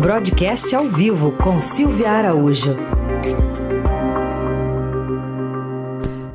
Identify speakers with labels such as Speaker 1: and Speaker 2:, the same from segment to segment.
Speaker 1: Broadcast ao vivo com Silvia Araújo.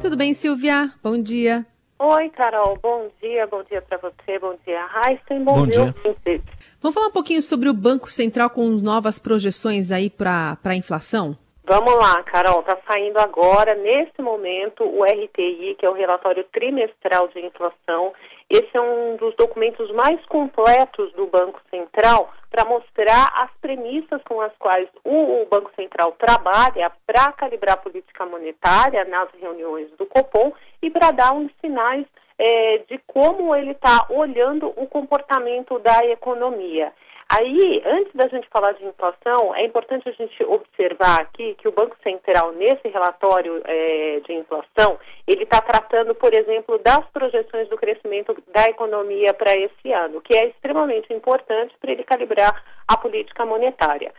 Speaker 2: Tudo bem, Silvia? Bom dia.
Speaker 3: Oi, Carol. Bom dia. Bom dia para você. Bom dia, Raíssa. Bom,
Speaker 4: Bom dia.
Speaker 3: dia.
Speaker 2: Vamos falar um pouquinho sobre o Banco Central com novas projeções aí para a inflação?
Speaker 3: Vamos lá, Carol. Está saindo agora, nesse momento, o RTI, que é o relatório trimestral de inflação. Esse é um dos documentos mais completos do Banco Central para mostrar as premissas com as quais o, Banco Central trabalha para calibrar a política monetária nas reuniões do Copom e para dar uns sinais é, de como ele está olhando o comportamento da economia. Aí, antes da gente falar de inflação, é importante a gente observar aqui que o Banco Central, nesse relatório é, de inflação, ele está tratando, por exemplo, das projeções do crescimento da economia para esse ano, que é extremamente importante para ele calibrar a política monetária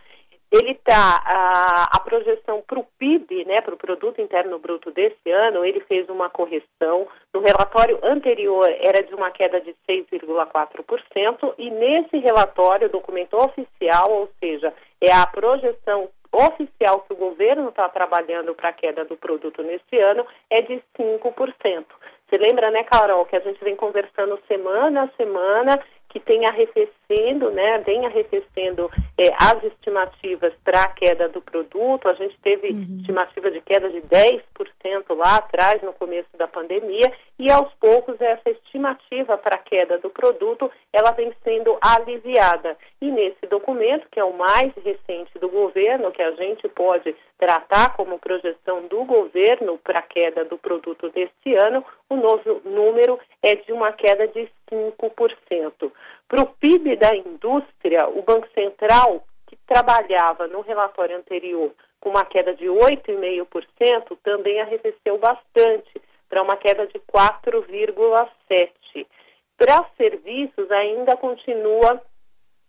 Speaker 3: ele está a, a, projeção para o PIB, né, para o Produto Interno Bruto desse ano, ele fez uma correção. No relatório anterior era de uma queda de 6,4% e nesse relatório, documento oficial, ou seja, é a projeção oficial que o governo está trabalhando para a queda do produto nesse ano é de 5%. Você lembra, né, Carol, que a gente vem conversando semana a semana que tem arrefecendo, né, vem arrefecendo é, as estimativas para a queda do produto. A gente teve uhum. estimativa de queda de 10% lá atrás, no começo da pandemia, e aos poucos essa estimativa para a queda do produto, ela vem sendo aliviada. E nesse documento, que é o mais recente do governo, que a gente pode tratar como projeção do governo para a queda do produto deste ano, o novo número é de uma queda de 5%. Para o PIB da indústria, o Banco Central, que trabalhava no relatório anterior com uma queda de 8,5%, também arrefeceu bastante, para uma queda de 4,7%. Para serviços, ainda continua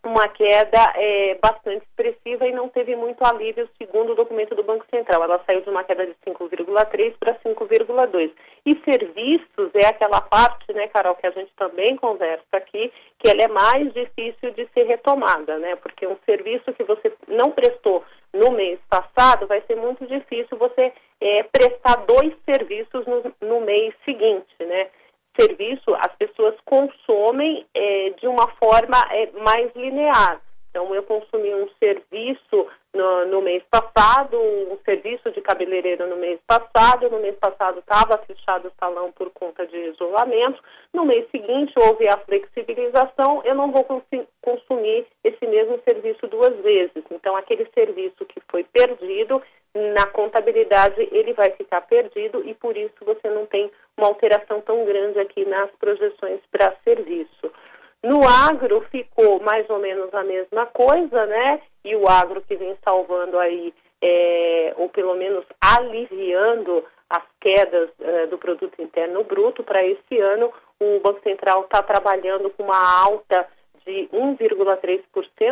Speaker 3: uma queda é, bastante expressiva e não teve muito alívio, segundo o documento do Banco Central. Ela saiu de uma queda de 5,3 para 5,2. E serviços é aquela parte, né, Carol, que a gente também conversa aqui, que ela é mais difícil de ser retomada, né? Porque um serviço que você não prestou no mês passado, vai ser muito difícil você é, prestar dois serviços no, no mês seguinte, né? Serviço as pessoas consomem é, de uma forma é, mais linear. Então, eu consumi um serviço no, no, mês passado, um serviço de cabeleireiro no mês passado. No mês passado estava fechado o salão por conta de isolamento. No mês seguinte houve a flexibilização. Eu não vou consumir esse mesmo serviço duas vezes. Então, aquele serviço que foi perdido, na contabilidade ele vai ficar perdido e por isso você não tem uma alteração tão grande aqui nas projeções para serviço. No agro ficou mais ou menos a mesma coisa, né? E o agro que vem salvando aí, é, ou pelo menos aliviando as quedas é, do produto interno bruto para esse ano, o Banco Central está trabalhando com uma alta de 1,3%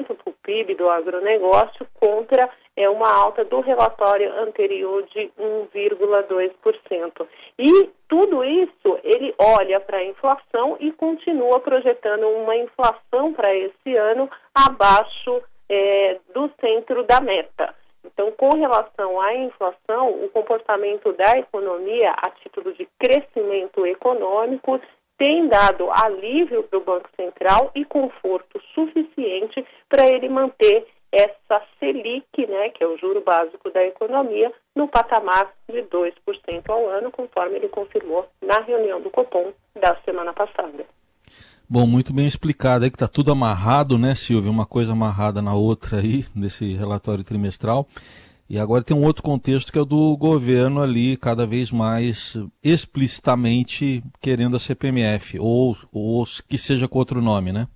Speaker 3: para o PIB do agronegócio contra é uma alta do relatório anterior de 1,2%. E tudo isso ele olha para a inflação e continua projetando uma inflação para esse ano abaixo é, do centro da meta. Então, com relação à inflação, o comportamento da economia a título de crescimento econômico tem dado alívio para o Banco Central e conforto suficiente para ele manter essa Selic, né, que é o juro básico da economia, no patamar de 2% ao ano, conforme ele confirmou na reunião do Copom da semana passada.
Speaker 4: Bom, muito bem explicado aí que está tudo amarrado, né, Silvia? Uma coisa amarrada na outra aí, nesse relatório trimestral. E agora tem um outro contexto que é o do governo ali, cada vez mais explicitamente querendo a CPMF, ou, ou que seja com outro nome, né?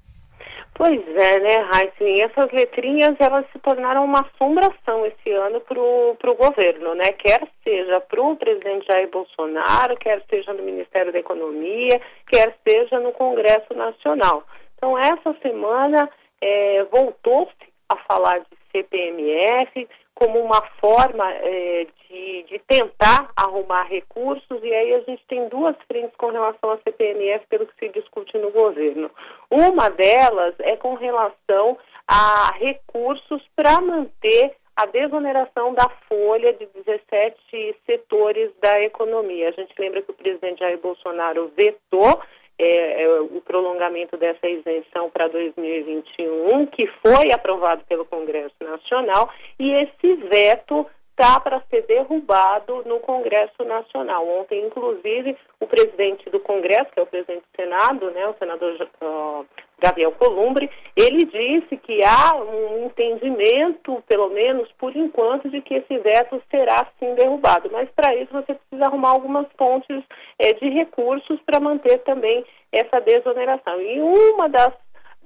Speaker 3: Pois é, né, Raíssa? Essas letrinhas, elas se tornaram uma assombração esse ano para o governo, né? Quer seja para o presidente Jair Bolsonaro, quer seja no Ministério da Economia, quer seja no Congresso Nacional. Então, essa semana é, voltou-se a falar de CPMF, como uma forma é, de, de, tentar arrumar recursos, e aí a gente tem duas frentes com relação à CPMF, pelo que se discute no governo. Uma delas é com relação a recursos para manter a desoneração da folha de 17 setores da economia. A gente lembra que o presidente Jair Bolsonaro vetou é, é, o prolongamento dessa isenção para 2021, que foi aprovado pelo Congresso Nacional, e esse veto está para ser derrubado no Congresso Nacional. Ontem, inclusive, o presidente do Congresso, que é o presidente do Senado, né, o senador uh, Gabriel Columbre, ele disse que há um entendimento, pelo menos por enquanto, de que esse veto será sim derrubado. Mas para isso você precisa arrumar algumas fontes é, de recursos para manter também essa desoneração. E uma das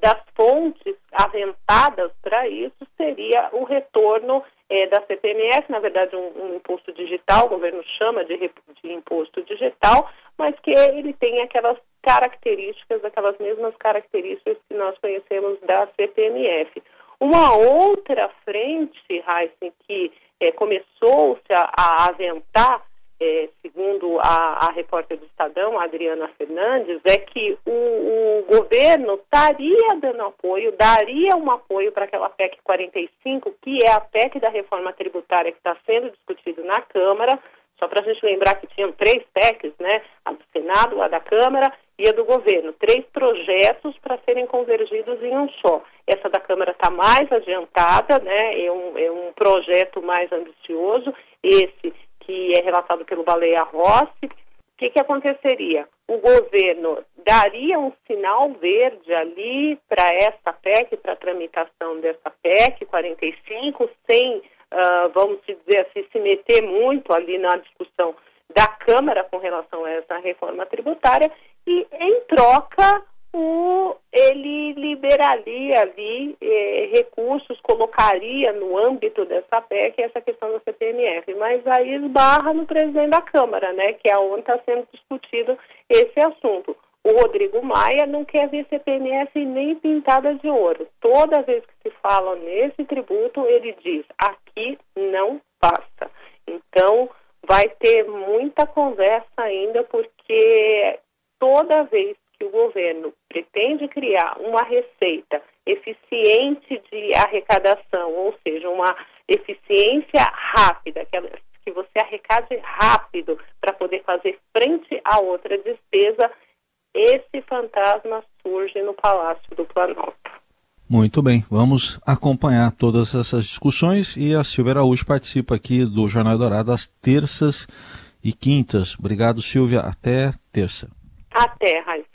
Speaker 3: das fontes aventadas para isso seria o retorno é, da CPMF, na verdade um, um, imposto digital, o governo chama de, de, imposto digital, mas que ele tem aquelas características, aquelas mesmas características que nós conhecemos da CPMF. Uma outra frente, Heisen, que é, começou-se a, a aventar é, segundo a, a, repórter do Estadão, Adriana Fernandes, é que o, o, governo estaria dando apoio, daria um apoio para aquela PEC 45, que é a PEC da reforma tributária que está sendo discutido na Câmara. Só para a gente lembrar que tinham três PECs, né? A do Senado, a da Câmara e a do governo. Três projetos para serem convergidos em um só. Essa da Câmara está mais adiantada, né? É um, é um projeto mais ambicioso. Esse que é relatado pelo Baleia Rossi, o que, que aconteceria? O governo daria um sinal verde ali para essa PEC, para a tramitação dessa PEC 45, sem, uh, vamos dizer assim, se meter muito ali na discussão da Câmara com relação a essa reforma tributária, e em troca o, liberaria ali eh, recursos, colocaria no âmbito dessa PEC essa questão da CPMF, mas aí esbarra no presidente da Câmara, né, que é onde está sendo discutido esse assunto. O Rodrigo Maia não quer ver CPMF nem pintada de ouro. Toda vez que se fala nesse tributo, ele diz: aqui não passa. Então, vai ter muita conversa ainda, porque toda vez que o governo pretende criar uma receita eficiente de arrecadação, ou seja, uma eficiência rápida, que, que você arrecade rápido para poder fazer frente a outra despesa, esse fantasma surge no Palácio do Planalto.
Speaker 4: Muito bem, vamos acompanhar todas essas discussões e a Silvia Araújo participa aqui do Jornal Dourado às terças e quintas. Obrigado, Silvia. Até terça.
Speaker 3: Até, Raíssa.